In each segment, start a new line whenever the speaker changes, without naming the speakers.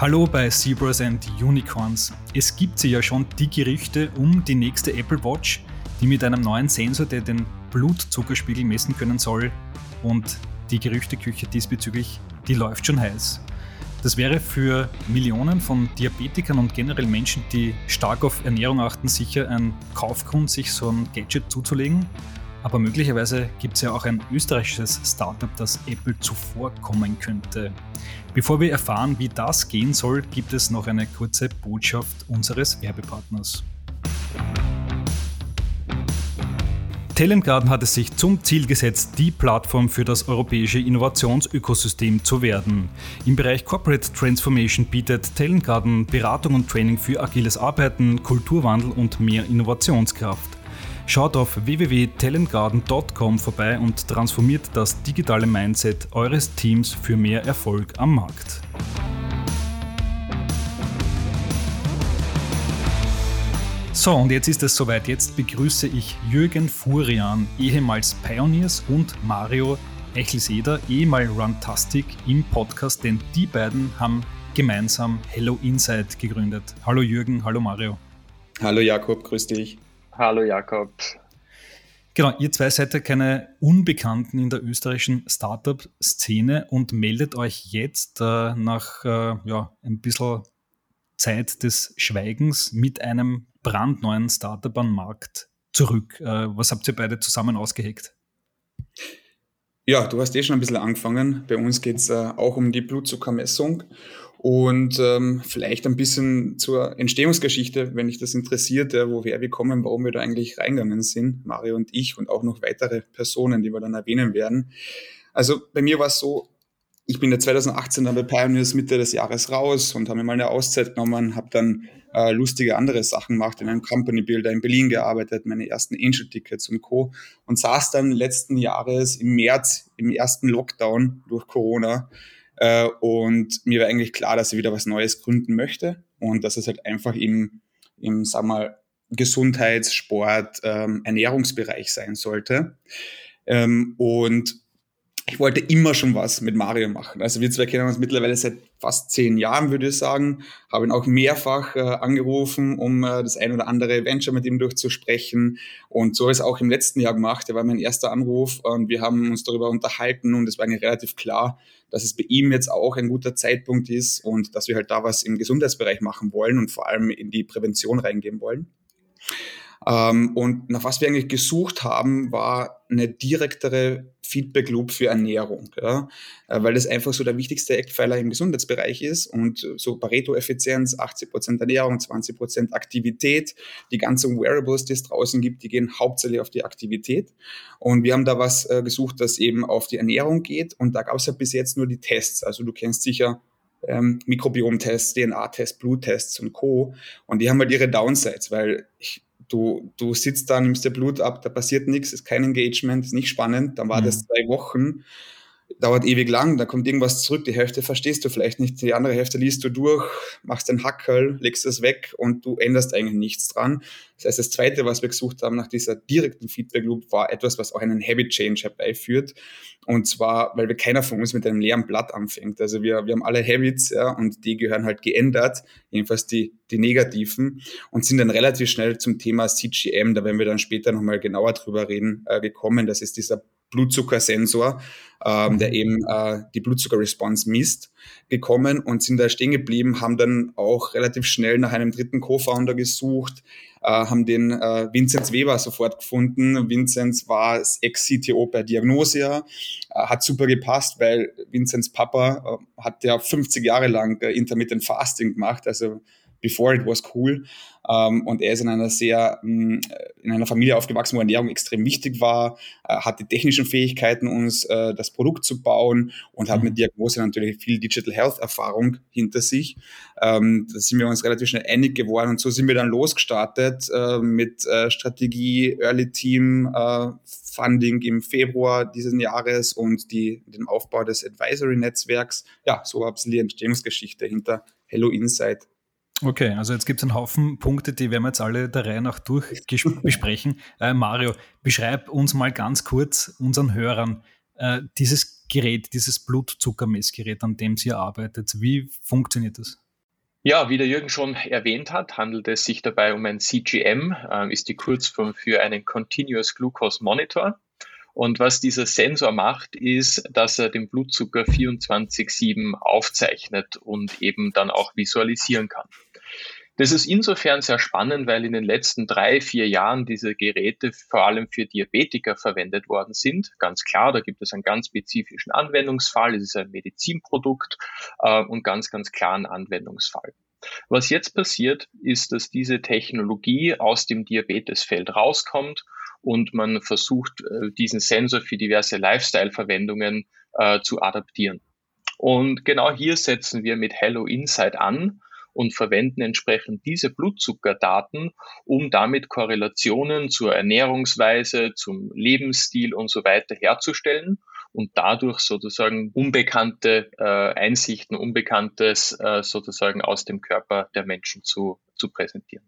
Hallo bei Zebras and Unicorns. Es gibt sie ja schon die Gerüchte um die nächste Apple Watch, die mit einem neuen Sensor, der den Blutzuckerspiegel messen können soll. Und die Gerüchteküche diesbezüglich, die läuft schon heiß. Das wäre für Millionen von Diabetikern und generell Menschen, die stark auf Ernährung achten, sicher ein Kaufgrund, sich so ein Gadget zuzulegen. Aber möglicherweise gibt es ja auch ein österreichisches Startup, das Apple zuvorkommen könnte. Bevor wir erfahren, wie das gehen soll, gibt es noch eine kurze Botschaft unseres Werbepartners. Talent Garden hat es sich zum Ziel gesetzt, die Plattform für das europäische Innovationsökosystem zu werden. Im Bereich Corporate Transformation bietet Talent Garden Beratung und Training für agiles Arbeiten, Kulturwandel und mehr Innovationskraft. Schaut auf www.talentgarden.com vorbei und transformiert das digitale Mindset eures Teams für mehr Erfolg am Markt. So, und jetzt ist es soweit. Jetzt begrüße ich Jürgen Furian, ehemals Pioneers, und Mario Echelseder, ehemals Runtastic, im Podcast, denn die beiden haben gemeinsam Hello Insight gegründet. Hallo Jürgen, hallo Mario.
Hallo Jakob, grüß dich.
Hallo Jakob.
Genau, ihr zwei seid ja keine Unbekannten in der österreichischen Startup-Szene und meldet euch jetzt äh, nach äh, ja, ein bisschen Zeit des Schweigens mit einem brandneuen Startup am Markt zurück. Äh, was habt ihr beide zusammen ausgeheckt?
Ja, du hast eh schon ein bisschen angefangen. Bei uns geht es äh, auch um die Blutzuckermessung und ähm, vielleicht ein bisschen zur Entstehungsgeschichte, wenn dich das interessiert, ja, woher wir kommen, warum wir da eigentlich reingegangen sind, Mario und ich und auch noch weitere Personen, die wir dann erwähnen werden. Also bei mir war es so, ich bin ja 2018 dann bei Pioneers Mitte des Jahres raus und habe mir mal eine Auszeit genommen, habe dann äh, lustige andere Sachen gemacht, in einem Company Builder in Berlin gearbeitet, meine ersten Angel-Tickets und Co. Und saß dann letzten Jahres im März im ersten Lockdown durch Corona äh, und mir war eigentlich klar, dass ich wieder was Neues gründen möchte und dass es halt einfach im, im sag mal, Gesundheits-, Sport-, ähm, Ernährungsbereich sein sollte. Ähm, und ich wollte immer schon was mit Mario machen. Also wir zwei kennen uns mittlerweile seit fast zehn Jahren, würde ich sagen. Habe ihn auch mehrfach äh, angerufen, um äh, das ein oder andere Venture mit ihm durchzusprechen. Und so habe ich es auch im letzten Jahr gemacht. Der war mein erster Anruf und wir haben uns darüber unterhalten und es war eigentlich relativ klar, dass es bei ihm jetzt auch ein guter Zeitpunkt ist und dass wir halt da was im Gesundheitsbereich machen wollen und vor allem in die Prävention reingehen wollen. Ähm, und nach was wir eigentlich gesucht haben, war eine direktere Feedback Loop für Ernährung, ja? Äh, weil das einfach so der wichtigste Eckpfeiler im Gesundheitsbereich ist und so Pareto-Effizienz, 80 Prozent Ernährung, 20 Prozent Aktivität, die ganzen Wearables, die es draußen gibt, die gehen hauptsächlich auf die Aktivität und wir haben da was äh, gesucht, das eben auf die Ernährung geht und da gab es ja bis jetzt nur die Tests, also du kennst sicher ähm, Mikrobiomtests, DNA-Tests, Bluttests und Co. Und die haben halt ihre Downsides, weil ich, du, du sitzt da, nimmst dir Blut ab, da passiert nichts, ist kein Engagement, ist nicht spannend. Dann war mhm. das zwei Wochen, dauert ewig lang, da kommt irgendwas zurück, die Hälfte verstehst du vielleicht nicht, die andere Hälfte liest du durch, machst den Hackerl, legst es weg und du änderst eigentlich nichts dran. Das heißt, das Zweite, was wir gesucht haben nach dieser direkten Feedback Loop, war etwas, was auch einen Habit Change herbeiführt. Und zwar, weil wir keiner von uns mit einem leeren Blatt anfängt. Also wir, wir haben alle Habits, ja, und die gehören halt geändert, jedenfalls die, die negativen, und sind dann relativ schnell zum Thema CGM, da werden wir dann später nochmal genauer drüber reden, äh, gekommen. Das ist dieser Blutzuckersensor, ähm, der mhm. eben äh, die Blutzuckerresponse misst, gekommen und sind da stehen geblieben, haben dann auch relativ schnell nach einem dritten Co-Founder gesucht, äh, haben den äh, Vinzenz Weber sofort gefunden. Vinzenz war Ex-CTO bei Diagnosia, äh, hat super gepasst, weil Vinzenz Papa äh, hat ja 50 Jahre lang äh, Intermittent Fasting gemacht, also before it was cool. Ähm, und er ist in einer sehr, mm, in einer Familie aufgewachsen, wo Ernährung extrem wichtig war, äh, hat die technischen Fähigkeiten, uns äh, das Produkt zu bauen und hat mhm. mit Diagnose natürlich viel Digital Health Erfahrung hinter sich. Ähm, da sind wir uns relativ schnell einig geworden und so sind wir dann losgestartet äh, mit äh, Strategie, Early Team, äh, Funding im Februar dieses Jahres und die, den Aufbau des Advisory-Netzwerks. Ja, so war die Entstehungsgeschichte hinter Hello Insight.
Okay, also jetzt gibt es einen Haufen Punkte, die werden wir jetzt alle der Reihe nach durch besprechen. Äh, Mario, beschreib uns mal ganz kurz unseren Hörern äh, dieses Gerät, dieses Blutzuckermessgerät, an dem Sie arbeitet. Wie funktioniert das?
Ja, wie der Jürgen schon erwähnt hat, handelt es sich dabei um ein CGM, äh, ist die Kurzform für einen Continuous Glucose Monitor. Und was dieser Sensor macht, ist, dass er den Blutzucker 24-7 aufzeichnet und eben dann auch visualisieren kann. Das ist insofern sehr spannend, weil in den letzten drei, vier Jahren diese Geräte vor allem für Diabetiker verwendet worden sind. Ganz klar, da gibt es einen ganz spezifischen Anwendungsfall. Es ist ein Medizinprodukt äh, und ganz, ganz klaren Anwendungsfall. Was jetzt passiert, ist, dass diese Technologie aus dem Diabetesfeld rauskommt und man versucht, äh, diesen Sensor für diverse Lifestyle-Verwendungen äh, zu adaptieren. Und genau hier setzen wir mit Hello Insight an und verwenden entsprechend diese Blutzuckerdaten, um damit Korrelationen zur Ernährungsweise, zum Lebensstil und so weiter herzustellen und dadurch sozusagen unbekannte äh, Einsichten, Unbekanntes äh, sozusagen aus dem Körper der Menschen zu, zu präsentieren.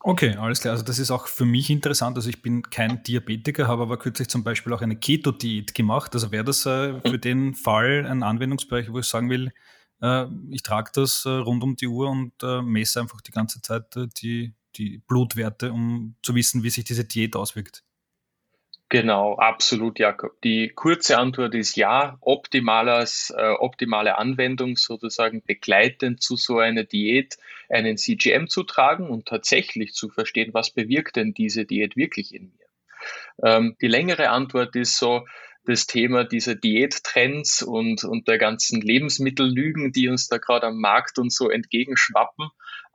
Okay, alles klar. Also das ist auch für mich interessant. Also ich bin kein Diabetiker, habe aber kürzlich zum Beispiel auch eine Keto-Diät gemacht. Also wäre das äh, für den Fall ein Anwendungsbereich, wo ich sagen will, äh, ich trage das äh, rund um die Uhr und äh, messe einfach die ganze Zeit die, die Blutwerte, um zu wissen, wie sich diese Diät auswirkt.
Genau, absolut, Jakob. Die kurze Antwort ist ja, optimales, äh, optimale Anwendung sozusagen begleitend zu so einer Diät einen CGM zu tragen und tatsächlich zu verstehen, was bewirkt denn diese Diät wirklich in mir. Ähm, die längere Antwort ist so, das Thema dieser Diättrends und, und der ganzen Lebensmittellügen, die uns da gerade am Markt und so entgegenschwappen,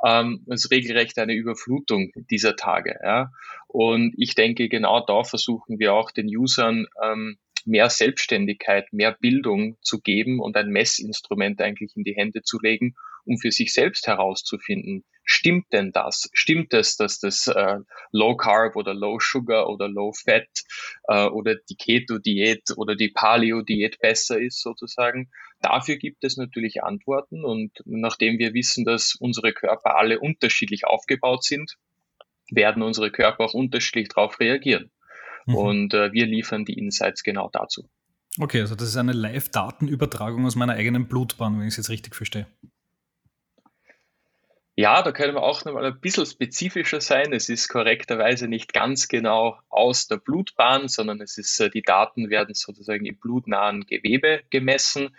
ähm, ist regelrecht eine Überflutung dieser Tage. Ja. Und ich denke, genau da versuchen wir auch den Usern ähm, mehr Selbstständigkeit, mehr Bildung zu geben und ein Messinstrument eigentlich in die Hände zu legen, um für sich selbst herauszufinden, stimmt denn das? Stimmt es, dass das äh, Low Carb oder Low Sugar oder Low Fat äh, oder die Keto-Diät oder die Paleo-Diät besser ist sozusagen? Dafür gibt es natürlich Antworten und nachdem wir wissen, dass unsere Körper alle unterschiedlich aufgebaut sind, werden unsere Körper auch unterschiedlich darauf reagieren. Mhm. Und äh, wir liefern die Insights genau dazu.
Okay, also das ist eine Live-Datenübertragung aus meiner eigenen Blutbahn, wenn ich es jetzt richtig verstehe.
Ja, da können wir auch noch mal ein bisschen spezifischer sein. Es ist korrekterweise nicht ganz genau aus der Blutbahn, sondern es ist, äh, die Daten werden sozusagen im blutnahen Gewebe gemessen.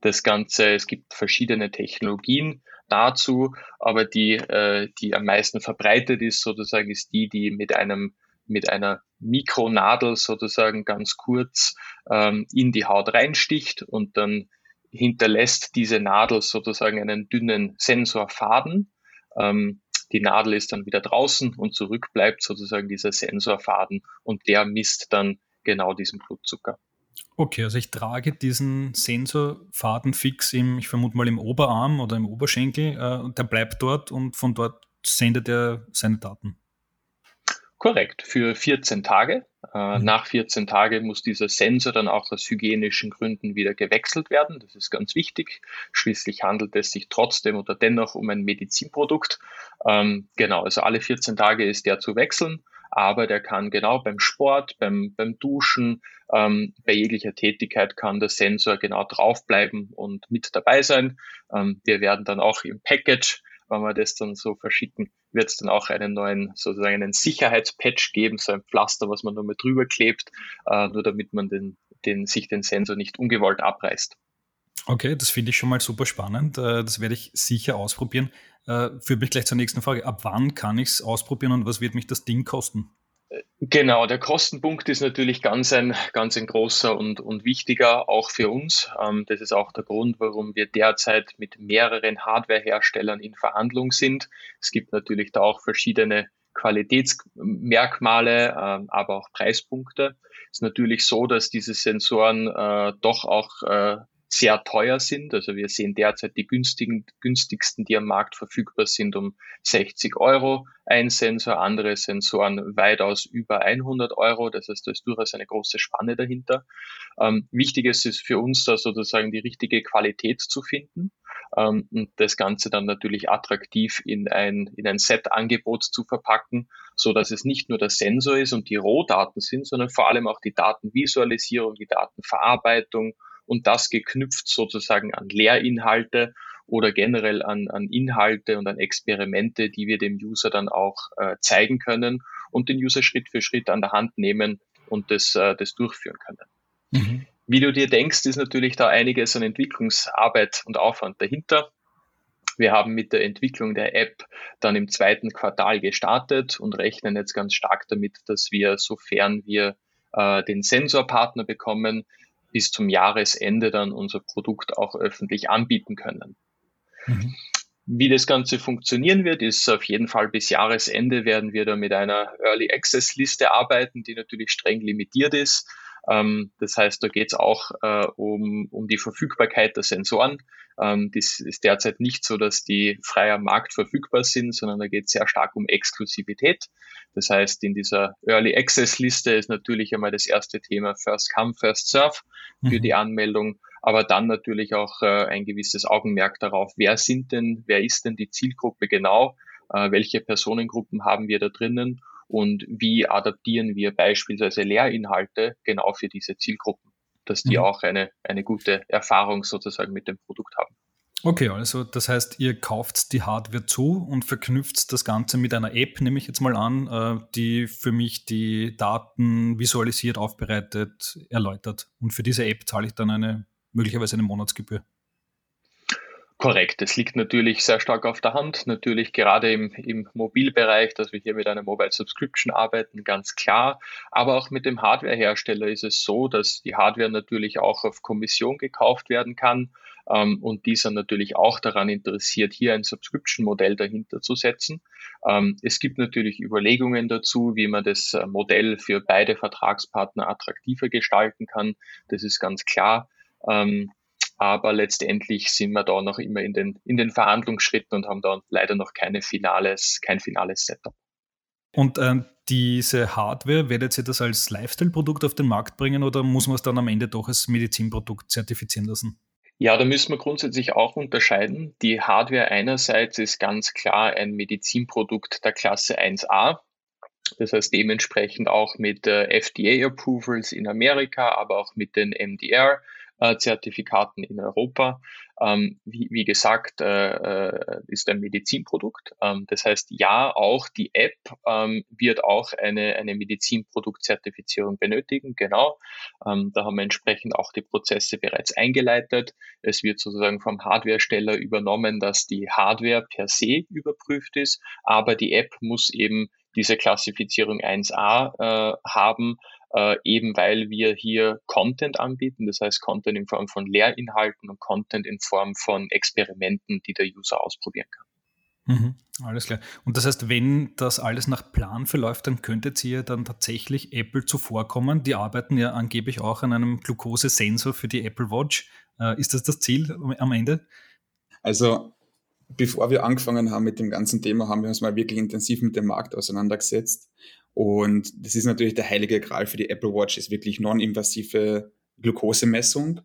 Das Ganze, es gibt verschiedene Technologien dazu, aber die, äh, die am meisten verbreitet ist sozusagen, ist die, die mit einem mit einer Mikronadel sozusagen ganz kurz ähm, in die Haut reinsticht und dann hinterlässt diese Nadel sozusagen einen dünnen Sensorfaden. Ähm, die Nadel ist dann wieder draußen und zurück bleibt sozusagen dieser Sensorfaden und der misst dann genau diesen Blutzucker.
Okay, also ich trage diesen Sensorfaden fix im, ich vermute mal im Oberarm oder im Oberschenkel äh, und der bleibt dort und von dort sendet er seine Daten.
Korrekt, für 14 Tage. Äh, mhm. Nach 14 Tagen muss dieser Sensor dann auch aus hygienischen Gründen wieder gewechselt werden. Das ist ganz wichtig. Schließlich handelt es sich trotzdem oder dennoch um ein Medizinprodukt. Ähm, genau, also alle 14 Tage ist der zu wechseln, aber der kann genau beim Sport, beim, beim Duschen, ähm, bei jeglicher Tätigkeit kann der Sensor genau draufbleiben und mit dabei sein. Ähm, wir werden dann auch im Package wenn wir das dann so verschicken, wird es dann auch einen neuen, sozusagen einen Sicherheitspatch geben, so ein Pflaster, was man nur mit drüber klebt, äh, nur damit man den, den, sich den Sensor nicht ungewollt abreißt.
Okay, das finde ich schon mal super spannend. Äh, das werde ich sicher ausprobieren. Äh, führt mich gleich zur nächsten Frage. Ab wann kann ich es ausprobieren und was wird mich das Ding kosten?
Genau, der Kostenpunkt ist natürlich ganz ein, ganz ein großer und, und wichtiger, auch für uns. Ähm, das ist auch der Grund, warum wir derzeit mit mehreren Hardwareherstellern in Verhandlung sind. Es gibt natürlich da auch verschiedene Qualitätsmerkmale, äh, aber auch Preispunkte. Es ist natürlich so, dass diese Sensoren äh, doch auch äh, sehr teuer sind. Also wir sehen derzeit die günstigen, günstigsten, die am Markt verfügbar sind, um 60 Euro ein Sensor, andere Sensoren weitaus über 100 Euro. Das heißt, da ist durchaus eine große Spanne dahinter. Ähm, wichtig ist es für uns da sozusagen die richtige Qualität zu finden ähm, und das Ganze dann natürlich attraktiv in ein, in ein Set-Angebot zu verpacken, so dass es nicht nur der Sensor ist und die Rohdaten sind, sondern vor allem auch die Datenvisualisierung, die Datenverarbeitung und das geknüpft sozusagen an Lehrinhalte oder generell an, an Inhalte und an Experimente, die wir dem User dann auch äh, zeigen können und den User Schritt für Schritt an der Hand nehmen und das, äh, das durchführen können. Mhm. Wie du dir denkst, ist natürlich da einiges an Entwicklungsarbeit und Aufwand dahinter. Wir haben mit der Entwicklung der App dann im zweiten Quartal gestartet und rechnen jetzt ganz stark damit, dass wir, sofern wir äh, den Sensorpartner bekommen, bis zum Jahresende dann unser Produkt auch öffentlich anbieten können. Mhm. Wie das Ganze funktionieren wird, ist auf jeden Fall bis Jahresende werden wir da mit einer Early Access Liste arbeiten, die natürlich streng limitiert ist. Ähm, das heißt, da geht es auch äh, um, um die Verfügbarkeit der Sensoren. Ähm, das ist derzeit nicht so, dass die frei am Markt verfügbar sind, sondern da geht es sehr stark um Exklusivität. Das heißt, in dieser Early Access Liste ist natürlich einmal das erste Thema First Come, First Serve für mhm. die Anmeldung, aber dann natürlich auch äh, ein gewisses Augenmerk darauf, wer sind denn, wer ist denn die Zielgruppe genau, äh, welche Personengruppen haben wir da drinnen und wie adaptieren wir beispielsweise Lehrinhalte genau für diese Zielgruppen, dass die mhm. auch eine, eine gute Erfahrung sozusagen mit dem Produkt haben.
Okay, also das heißt, ihr kauft die Hardware zu und verknüpft das Ganze mit einer App, nehme ich jetzt mal an, äh, die für mich die Daten visualisiert, aufbereitet, erläutert. Und für diese App zahle ich dann eine möglicherweise eine Monatsgebühr.
Korrekt. Es liegt natürlich sehr stark auf der Hand. Natürlich gerade im, im Mobilbereich, dass wir hier mit einer Mobile Subscription arbeiten, ganz klar. Aber auch mit dem Hardwarehersteller ist es so, dass die Hardware natürlich auch auf Kommission gekauft werden kann ähm, und dieser natürlich auch daran interessiert, hier ein Subscription-Modell dahinter zu setzen. Ähm, es gibt natürlich Überlegungen dazu, wie man das äh, Modell für beide Vertragspartner attraktiver gestalten kann. Das ist ganz klar. Ähm, aber letztendlich sind wir da noch immer in den, in den Verhandlungsschritten und haben da leider noch keine finales, kein finales Setup.
Und ähm, diese Hardware, werdet ihr das als Lifestyle-Produkt auf den Markt bringen oder muss man es dann am Ende doch als Medizinprodukt zertifizieren lassen?
Ja, da müssen wir grundsätzlich auch unterscheiden. Die Hardware einerseits ist ganz klar ein Medizinprodukt der Klasse 1a. Das heißt dementsprechend auch mit äh, FDA-Approvals in Amerika, aber auch mit den MDR äh, Zertifikaten in Europa. Ähm, wie, wie, gesagt, äh, äh, ist ein Medizinprodukt. Ähm, das heißt, ja, auch die App ähm, wird auch eine, eine Medizinproduktzertifizierung benötigen. Genau. Ähm, da haben wir entsprechend auch die Prozesse bereits eingeleitet. Es wird sozusagen vom Hardwaresteller übernommen, dass die Hardware per se überprüft ist, aber die App muss eben diese Klassifizierung 1a äh, haben, äh, eben weil wir hier Content anbieten, das heißt Content in Form von Lehrinhalten und Content in Form von Experimenten, die der User ausprobieren kann.
Mhm, alles klar. Und das heißt, wenn das alles nach Plan verläuft, dann könntet ihr dann tatsächlich Apple zuvorkommen. Die arbeiten ja angeblich auch an einem Glukosesensor für die Apple Watch. Äh, ist das das Ziel am Ende?
Also, bevor wir angefangen haben mit dem ganzen Thema, haben wir uns mal wirklich intensiv mit dem Markt auseinandergesetzt und das ist natürlich der heilige Gral für die Apple Watch, ist wirklich non-invasive Glukosemessung.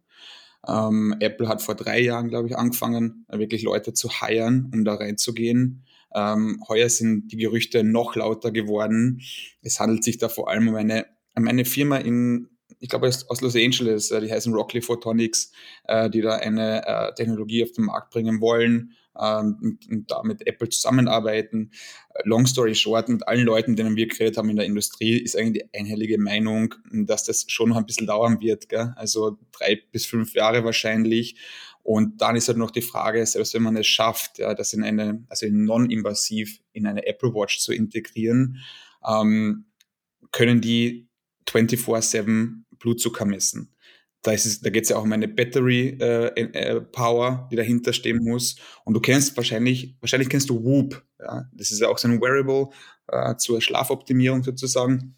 Ähm, Apple hat vor drei Jahren, glaube ich, angefangen, wirklich Leute zu heiren, um da reinzugehen. Ähm, heuer sind die Gerüchte noch lauter geworden. Es handelt sich da vor allem um eine, um eine Firma in, ich glaube, aus Los Angeles, äh, die heißen Rockley Photonics, äh, die da eine äh, Technologie auf den Markt bringen wollen ähm, und da mit Apple zusammenarbeiten. Long story short, mit allen Leuten, denen wir geredet haben in der Industrie, ist eigentlich die einhellige Meinung, dass das schon noch ein bisschen dauern wird. Gell? Also drei bis fünf Jahre wahrscheinlich. Und dann ist halt noch die Frage, selbst wenn man es schafft, ja, das in eine, also non-invasiv in eine Apple Watch zu integrieren, ähm, können die 24-7 Blutzucker messen. Da, da geht es ja auch um eine Battery äh, äh, Power, die dahinter stehen muss. Und du kennst wahrscheinlich, wahrscheinlich kennst du Whoop. Ja? Das ist ja auch so ein Wearable äh, zur Schlafoptimierung sozusagen.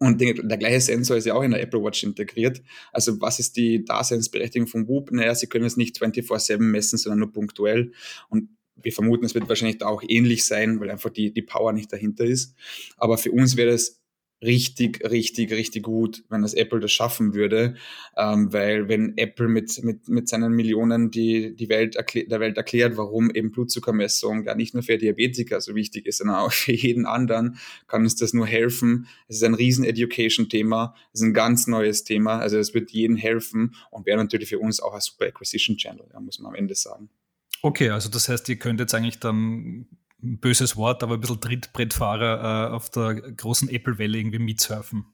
Und der, der, gleiche Sensor ist ja auch in der Apple Watch integriert. Also was ist die Daseinsberechtigung von Whoop? Naja, sie können es nicht 24-7 messen, sondern nur punktuell. Und wir vermuten, es wird wahrscheinlich da auch ähnlich sein, weil einfach die, die Power nicht dahinter ist. Aber für uns wäre es richtig, richtig, richtig gut, wenn das Apple das schaffen würde, ähm, weil wenn Apple mit, mit, mit seinen Millionen die, die Welt der Welt erklärt, warum eben Blutzuckermessung gar nicht nur für Diabetiker so wichtig ist, sondern auch für jeden anderen, kann uns das nur helfen. Es ist ein riesen Education-Thema, es ist ein ganz neues Thema, also es wird jedem helfen und wäre natürlich für uns auch ein super Acquisition-Channel, ja, muss man am Ende sagen.
Okay, also das heißt, ihr könnt jetzt eigentlich dann böses Wort, aber ein bisschen Trittbrettfahrer äh, auf der großen Apple-Welle irgendwie mitsurfen.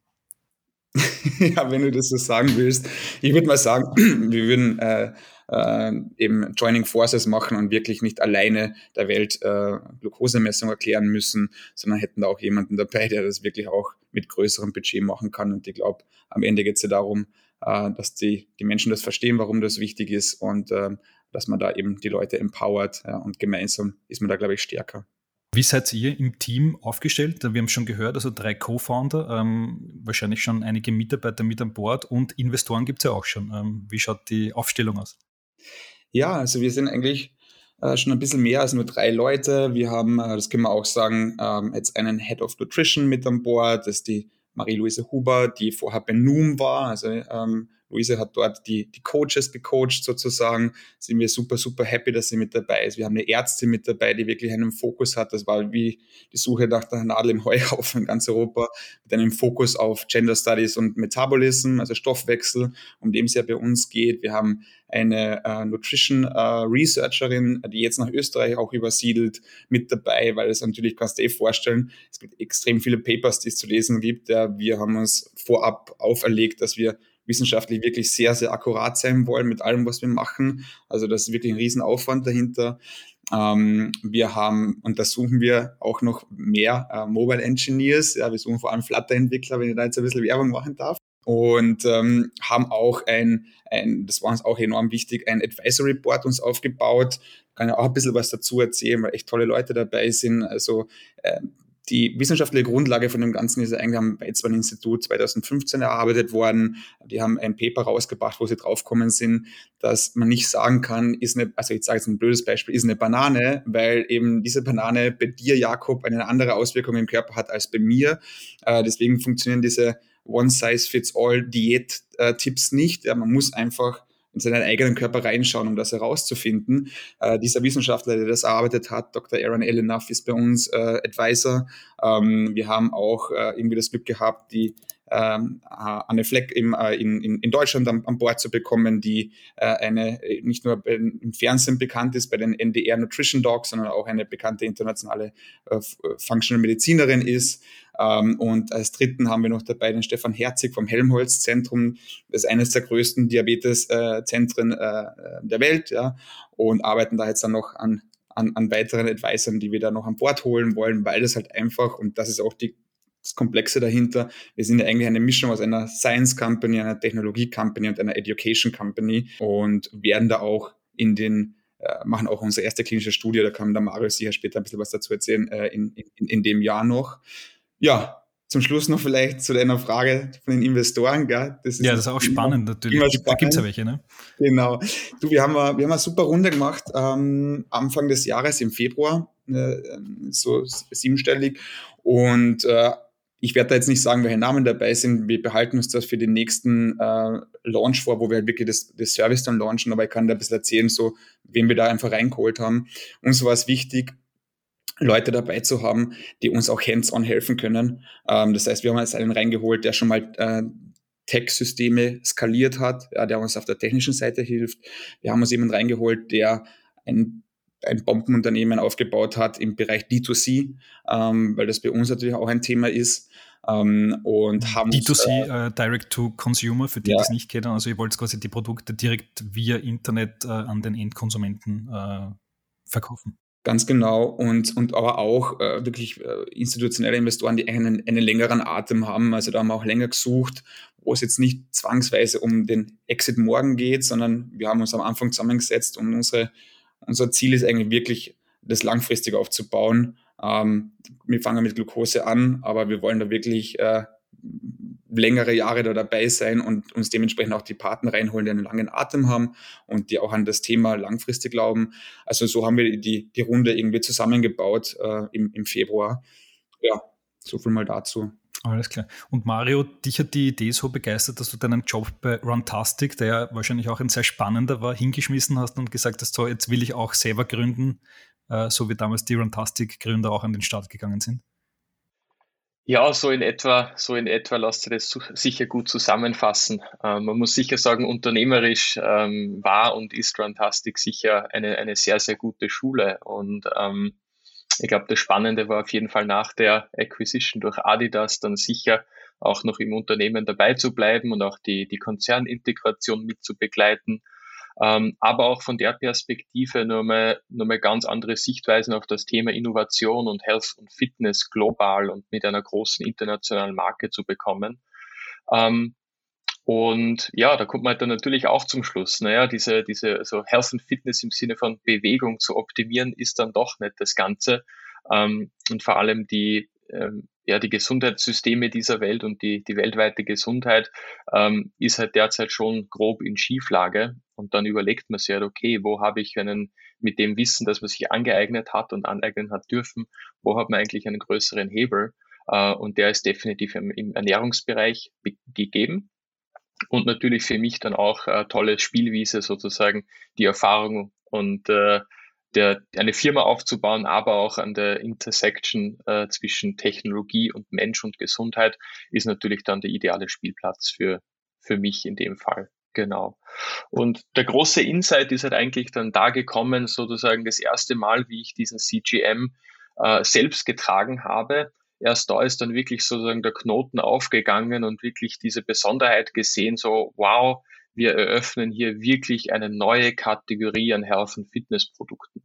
ja, wenn du das so sagen willst. Ich würde mal sagen, wir würden äh, äh, eben Joining Forces machen und wirklich nicht alleine der Welt äh, Glukosemessung erklären müssen, sondern hätten da auch jemanden dabei, der das wirklich auch mit größerem Budget machen kann. Und ich glaube, am Ende geht es ja darum, äh, dass die, die Menschen das verstehen, warum das wichtig ist und äh, dass man da eben die Leute empowert ja, und gemeinsam ist man da, glaube ich, stärker.
Wie seid ihr im Team aufgestellt? Wir haben schon gehört, also drei Co-Founder, ähm, wahrscheinlich schon einige Mitarbeiter mit an Bord und Investoren gibt es ja auch schon. Ähm, wie schaut die Aufstellung aus?
Ja, also wir sind eigentlich äh, schon ein bisschen mehr als nur drei Leute. Wir haben, äh, das können wir auch sagen, ähm, jetzt einen Head of Nutrition mit an Bord, das ist die Marie-Louise Huber, die vorher bei Noom war, also ähm, Luise hat dort die, die Coaches gecoacht sozusagen. Sind wir super, super happy, dass sie mit dabei ist. Wir haben eine Ärztin mit dabei, die wirklich einen Fokus hat. Das war wie die Suche nach der Nadel im Heuhaufen in ganz Europa mit einem Fokus auf Gender Studies und Metabolism, also Stoffwechsel, um dem es ja bei uns geht. Wir haben eine äh, Nutrition äh, Researcherin, die jetzt nach Österreich auch übersiedelt, mit dabei, weil es natürlich kannst du dir eh vorstellen, es gibt extrem viele Papers, die es zu lesen gibt. Ja, wir haben uns vorab auferlegt, dass wir wissenschaftlich wirklich sehr, sehr akkurat sein wollen mit allem, was wir machen. Also das ist wirklich ein Riesenaufwand dahinter. Ähm, wir haben, und da suchen wir auch noch mehr äh, Mobile Engineers. Ja, wir suchen vor allem Flutter-Entwickler, wenn ich da jetzt ein bisschen Werbung machen darf. Und ähm, haben auch ein, ein, das war uns auch enorm wichtig, ein Advisory Board uns aufgebaut. Kann ja auch ein bisschen was dazu erzählen, weil echt tolle Leute dabei sind. Also äh, die wissenschaftliche Grundlage von dem Ganzen ist eigentlich am Weizmann-Institut 2015 erarbeitet worden. Die haben ein Paper rausgebracht, wo sie draufgekommen sind, dass man nicht sagen kann, ist eine, also ich sage jetzt ein blödes Beispiel, ist eine Banane, weil eben diese Banane bei dir, Jakob, eine andere Auswirkung im Körper hat als bei mir. Äh, deswegen funktionieren diese One-Size-Fits-All-Diät-Tipps nicht. Ja, man muss einfach in seinen eigenen Körper reinschauen, um das herauszufinden. Äh, dieser Wissenschaftler, der das erarbeitet hat, Dr. Aaron Elenough, ist bei uns äh, Advisor. Ähm, wir haben auch äh, irgendwie das Glück gehabt, die ähm, Anne Fleck im, äh, in, in, Deutschland an, an Bord zu bekommen, die äh, eine nicht nur im Fernsehen bekannt ist bei den NDR Nutrition Dogs, sondern auch eine bekannte internationale äh, Functional Medizinerin ist. Ähm, und als dritten haben wir noch dabei den Stefan Herzig vom Helmholtz-Zentrum. Das ist eines der größten Diabetes-Zentren äh, der Welt, ja, und arbeiten da jetzt dann noch an, an, an weiteren Advisern, die wir da noch an Bord holen wollen, weil das halt einfach, und das ist auch die das Komplexe dahinter. Wir sind ja eigentlich eine Mischung aus einer Science Company, einer Technologie Company und einer Education Company und werden da auch in den äh, machen auch unsere erste klinische Studie, da kann der Marius sicher später ein bisschen was dazu erzählen, äh, in, in, in dem Jahr noch. Ja, zum Schluss noch vielleicht zu deiner Frage von den Investoren. Gell?
Das ja, das ist auch spannend natürlich. Spannend. Da gibt es ja welche, ne?
Genau. Du, wir haben, wir haben eine super Runde gemacht ähm, Anfang des Jahres im Februar, äh, so siebenstellig. Und äh, ich werde da jetzt nicht sagen, welche Namen dabei sind. Wir behalten uns das für den nächsten äh, Launch vor, wo wir halt wirklich das, das Service dann launchen. Aber ich kann da ein bisschen erzählen, so, wen wir da einfach reingeholt haben. Uns war es wichtig, Leute dabei zu haben, die uns auch hands-on helfen können. Ähm, das heißt, wir haben jetzt einen reingeholt, der schon mal äh, Tech-Systeme skaliert hat, ja, der uns auf der technischen Seite hilft. Wir haben uns jemanden reingeholt, der ein ein Bombenunternehmen aufgebaut hat im Bereich D2C, ähm, weil das bei uns natürlich auch ein Thema ist. Ähm, und haben
D2C, äh, uh, Direct to Consumer, für die, ja. die es nicht kennen. Also ihr wollt quasi die Produkte direkt via Internet äh, an den Endkonsumenten äh, verkaufen.
Ganz genau. Und, und aber auch äh, wirklich äh, institutionelle Investoren, die einen, einen längeren Atem haben. Also da haben wir auch länger gesucht, wo es jetzt nicht zwangsweise um den Exit morgen geht, sondern wir haben uns am Anfang zusammengesetzt und unsere unser Ziel ist eigentlich wirklich, das langfristig aufzubauen. Ähm, wir fangen mit Glucose an, aber wir wollen da wirklich äh, längere Jahre da dabei sein und uns dementsprechend auch die Partner reinholen, die einen langen Atem haben und die auch an das Thema langfristig glauben. Also so haben wir die, die Runde irgendwie zusammengebaut äh, im, im Februar. Ja, so viel mal dazu.
Alles klar. Und Mario, dich hat die Idee so begeistert, dass du deinen Job bei Runtastic, der ja wahrscheinlich auch ein sehr spannender war, hingeschmissen hast und gesagt hast, so, jetzt will ich auch selber gründen, äh, so wie damals die Runtastic-Gründer auch an den Start gegangen sind?
Ja, so in etwa, so in etwa lässt sich das sicher gut zusammenfassen. Ähm, man muss sicher sagen, unternehmerisch ähm, war und ist Runtastic sicher eine, eine sehr, sehr gute Schule. Und ähm, ich glaube, das Spannende war auf jeden Fall nach der Acquisition durch Adidas dann sicher auch noch im Unternehmen dabei zu bleiben und auch die, die Konzernintegration mit zu begleiten ähm, aber auch von der Perspektive nochmal, nochmal ganz andere Sichtweisen auf das Thema Innovation und Health und Fitness global und mit einer großen internationalen Marke zu bekommen. Ähm, und ja, da kommt man dann natürlich auch zum Schluss. Naja, diese, diese so Health and Fitness im Sinne von Bewegung zu optimieren, ist dann doch nicht das Ganze. Ähm, und vor allem die, ähm, ja, die Gesundheitssysteme dieser Welt und die, die weltweite Gesundheit ähm, ist halt derzeit schon grob in Schieflage. Und dann überlegt man sich halt, okay, wo habe ich einen, mit dem Wissen, das man sich angeeignet hat und aneignen hat dürfen, wo hat man eigentlich einen größeren Hebel? Äh, und der ist definitiv im Ernährungsbereich gegeben. Und natürlich für mich dann auch äh, tolle Spielwiese sozusagen, die Erfahrung und äh, der, eine Firma aufzubauen, aber auch an der Intersection äh, zwischen Technologie und Mensch und Gesundheit ist natürlich dann der ideale Spielplatz für, für mich in dem Fall. Genau. Und der große Insight ist halt eigentlich dann da gekommen, sozusagen das erste Mal, wie ich diesen CGM äh, selbst getragen habe. Erst da ist dann wirklich sozusagen der Knoten aufgegangen und wirklich diese Besonderheit gesehen, so wow, wir eröffnen hier wirklich eine neue Kategorie an Health- und Fitnessprodukten.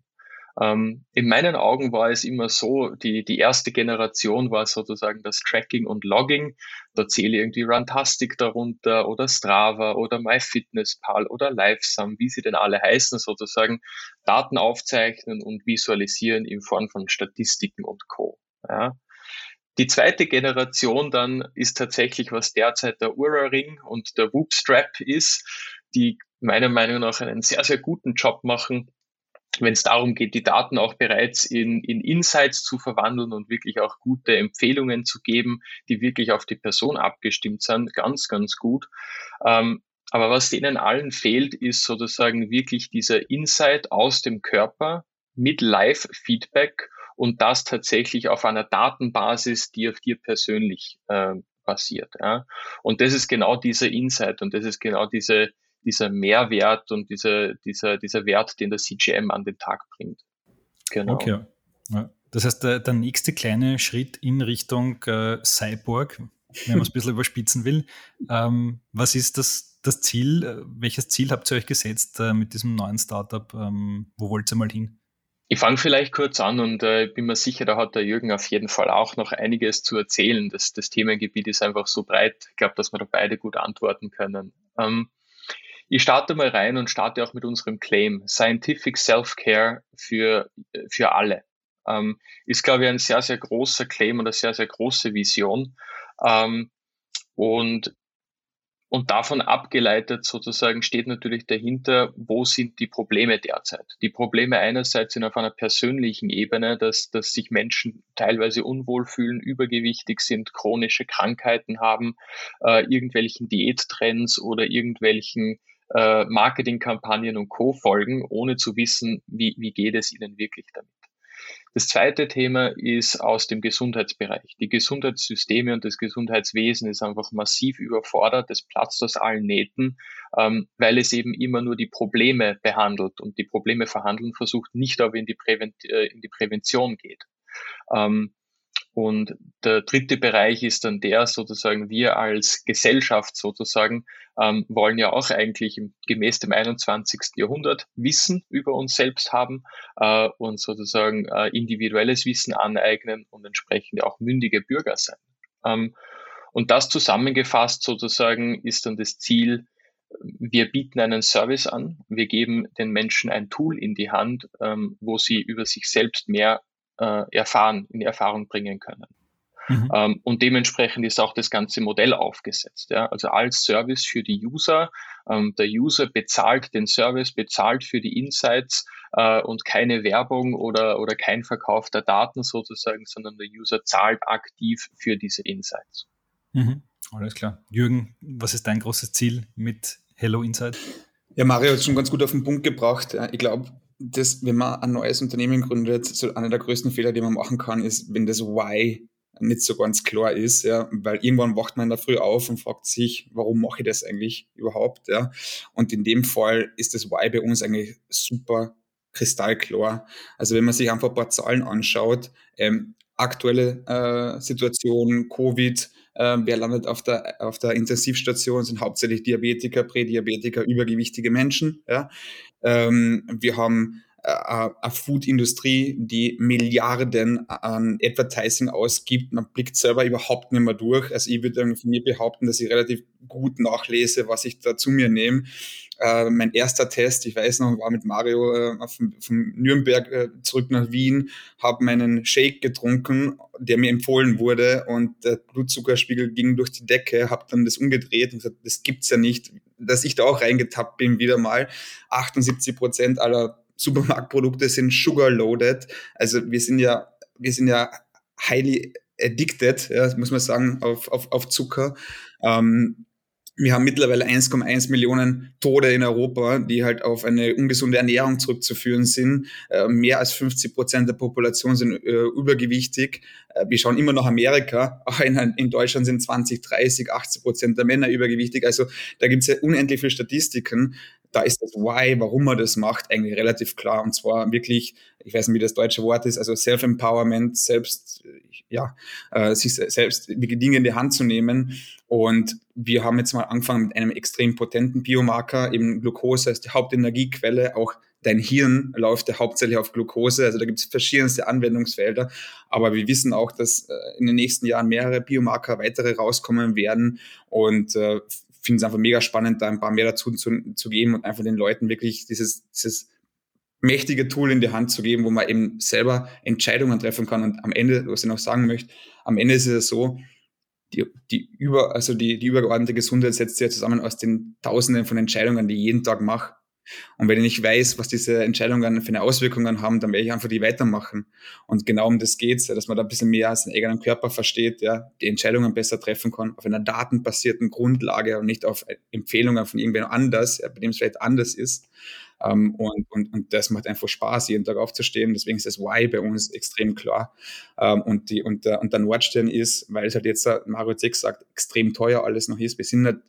Ähm, in meinen Augen war es immer so, die, die erste Generation war sozusagen das Tracking und Logging. Da zähle irgendwie Runtastic darunter oder Strava oder MyFitnessPal oder LiveSum, wie sie denn alle heißen, sozusagen Daten aufzeichnen und visualisieren in Form von Statistiken und Co. Ja. Die zweite Generation dann ist tatsächlich, was derzeit der Ura Ring und der Whoop Strap ist, die meiner Meinung nach einen sehr, sehr guten Job machen, wenn es darum geht, die Daten auch bereits in, in Insights zu verwandeln und wirklich auch gute Empfehlungen zu geben, die wirklich auf die Person abgestimmt sind, ganz, ganz gut. Ähm, aber was denen allen fehlt, ist sozusagen wirklich dieser Insight aus dem Körper mit Live-Feedback und das tatsächlich auf einer Datenbasis, die auf dir persönlich äh, basiert. Ja. Und das ist genau dieser Insight und das ist genau diese, dieser Mehrwert und dieser, dieser, dieser Wert, den der CGM an den Tag bringt.
Genau. Okay. Ja. Das heißt, der, der nächste kleine Schritt in Richtung äh, Cyborg, wenn man es ein bisschen überspitzen will, ähm, was ist das, das Ziel? Äh, welches Ziel habt ihr euch gesetzt äh, mit diesem neuen Startup? Ähm, wo wollt ihr mal hin?
Ich fange vielleicht kurz an und äh, bin mir sicher, da hat der Jürgen auf jeden Fall auch noch einiges zu erzählen. Das, das Themengebiet ist einfach so breit. Ich glaube, dass wir da beide gut antworten können. Ähm, ich starte mal rein und starte auch mit unserem Claim. Scientific Self-Care für, für alle. Ähm, ist, glaube ich, ein sehr, sehr großer Claim und eine sehr, sehr große Vision. Ähm, und und davon abgeleitet sozusagen steht natürlich dahinter, wo sind die Probleme derzeit? Die Probleme einerseits sind auf einer persönlichen Ebene, dass, dass sich Menschen teilweise unwohl fühlen, übergewichtig sind, chronische Krankheiten haben, äh, irgendwelchen Diättrends oder irgendwelchen äh, Marketingkampagnen und Co. folgen, ohne zu wissen, wie, wie geht es ihnen wirklich damit. Das zweite Thema ist aus dem Gesundheitsbereich. Die Gesundheitssysteme und das Gesundheitswesen ist einfach massiv überfordert. Es platzt aus allen Nähten, ähm, weil es eben immer nur die Probleme behandelt und die Probleme verhandeln versucht, nicht aber in die, Prävent äh, in die Prävention geht. Ähm, und der dritte Bereich ist dann der sozusagen, wir als Gesellschaft sozusagen ähm, wollen ja auch eigentlich gemäß dem 21. Jahrhundert Wissen über uns selbst haben äh, und sozusagen äh, individuelles Wissen aneignen und entsprechend auch mündige Bürger sein. Ähm, und das zusammengefasst sozusagen ist dann das Ziel, wir bieten einen Service an, wir geben den Menschen ein Tool in die Hand, ähm, wo sie über sich selbst mehr äh, erfahren, in Erfahrung bringen können. Mhm. Ähm, und dementsprechend ist auch das ganze Modell aufgesetzt. Ja? Also als Service für die User. Ähm, der User bezahlt den Service, bezahlt für die Insights äh, und keine Werbung oder, oder kein Verkauf der Daten sozusagen, sondern der User zahlt aktiv für diese Insights.
Mhm. Alles klar. Jürgen, was ist dein großes Ziel mit Hello Insight?
Ja, Mario hat es schon ganz gut auf den Punkt gebracht. Ich glaube, das, wenn man ein neues Unternehmen gründet, so einer der größten Fehler, die man machen kann, ist, wenn das Why nicht so ganz klar ist, ja, weil irgendwann wacht man in der Früh auf und fragt sich, warum mache ich das eigentlich überhaupt, ja. Und in dem Fall ist das Why bei uns eigentlich super kristallklar. Also wenn man sich einfach ein paar Zahlen anschaut, ähm, aktuelle äh, Situation, Covid, äh, wer landet auf der, auf der Intensivstation, sind hauptsächlich Diabetiker, Prädiabetiker, übergewichtige Menschen. Ja. Ähm, wir haben äh, eine Food-Industrie, die Milliarden an Advertising ausgibt. Man blickt selber überhaupt nicht mehr durch. Also ich würde von mir behaupten, dass ich relativ gut nachlese, was ich da zu mir nehme. Äh, mein erster Test, ich weiß noch, war mit Mario äh, von, von Nürnberg äh, zurück nach Wien, habe meinen Shake getrunken, der mir empfohlen wurde und der Blutzuckerspiegel ging durch die Decke, habe dann das umgedreht und gesagt, das gibt's ja nicht, dass ich da auch reingetappt bin wieder mal. 78 Prozent aller Supermarktprodukte sind sugar loaded. Also wir sind ja, wir sind ja highly addicted, ja, muss man sagen, auf, auf, auf Zucker. Ähm, wir haben mittlerweile 1,1 Millionen Tode in Europa, die halt auf eine ungesunde Ernährung zurückzuführen sind. Äh, mehr als 50 Prozent der Population sind äh, übergewichtig. Äh, wir schauen immer nach Amerika. In, in, Deutschland sind 20, 30, 80 Prozent der Männer übergewichtig. Also da gibt es ja unendlich viele Statistiken da ist das Why, warum man das macht, eigentlich relativ klar. Und zwar wirklich, ich weiß nicht, wie das deutsche Wort ist, also Self-Empowerment, selbst, ja, äh, sich selbst die Dinge in die Hand zu nehmen. Und wir haben jetzt mal angefangen mit einem extrem potenten Biomarker, eben Glucose als die Hauptenergiequelle, auch dein Hirn läuft ja hauptsächlich auf Glucose, also da gibt es verschiedenste Anwendungsfelder, aber wir wissen auch, dass äh, in den nächsten Jahren mehrere Biomarker weitere rauskommen werden und äh, finde es einfach mega spannend, da ein paar mehr dazu zu, zu geben und einfach den Leuten wirklich dieses, dieses mächtige Tool in die Hand zu geben, wo man eben selber Entscheidungen treffen kann. Und am Ende, was ich noch sagen möchte, am Ende ist es so, die, die über, also die, die übergeordnete Gesundheit setzt sich ja zusammen aus den Tausenden von Entscheidungen, die ich jeden Tag mache. Und wenn ich nicht weiß, was diese Entscheidungen für eine Auswirkungen haben, dann werde ich einfach die weitermachen. Und genau um das geht's, dass man da ein bisschen mehr seinen eigenen Körper versteht, ja, die Entscheidungen besser treffen kann, auf einer datenbasierten Grundlage und nicht auf Empfehlungen von irgendwem anders, ja, bei dem es vielleicht anders ist. Um, ähm, und, und, und das macht einfach Spaß, jeden Tag aufzustehen. Deswegen ist das Why bei uns extrem klar. Um, ähm, und, die, und, der, und der Nordstern ist, weil es halt jetzt, Mario 6 sagt, extrem teuer alles noch ist. Wir sind halt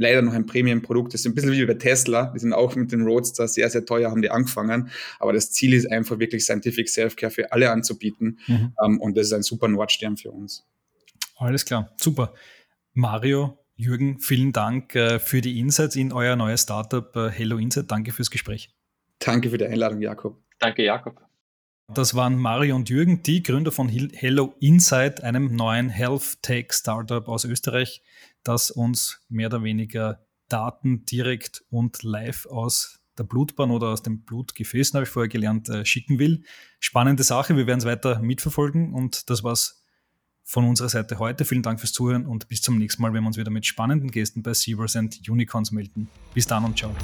leider noch ein Premium-Produkt. Das ist ein bisschen wie bei Tesla. Die sind auch mit den Roadster sehr, sehr teuer, haben die angefangen. Aber das Ziel ist einfach wirklich Scientific Self-Care für alle anzubieten. Mhm. Um, ähm, und das ist ein super Nordstern für uns.
Alles klar, super. Mario, Jürgen, vielen Dank äh, für die Insights in euer neues Startup äh, Hello Insight. Danke fürs Gespräch.
Danke für die Einladung, Jakob.
Danke, Jakob.
Das waren Mario und Jürgen, die Gründer von Hello Insight, einem neuen Health Tech Startup aus Österreich das uns mehr oder weniger Daten direkt und live aus der Blutbahn oder aus dem Blutgefäßen, habe ich vorher gelernt, äh, schicken will. Spannende Sache, wir werden es weiter mitverfolgen und das war's von unserer Seite heute. Vielen Dank fürs Zuhören und bis zum nächsten Mal, wenn wir uns wieder mit spannenden Gästen bei Seavers and Unicorns melden. Bis dann und ciao.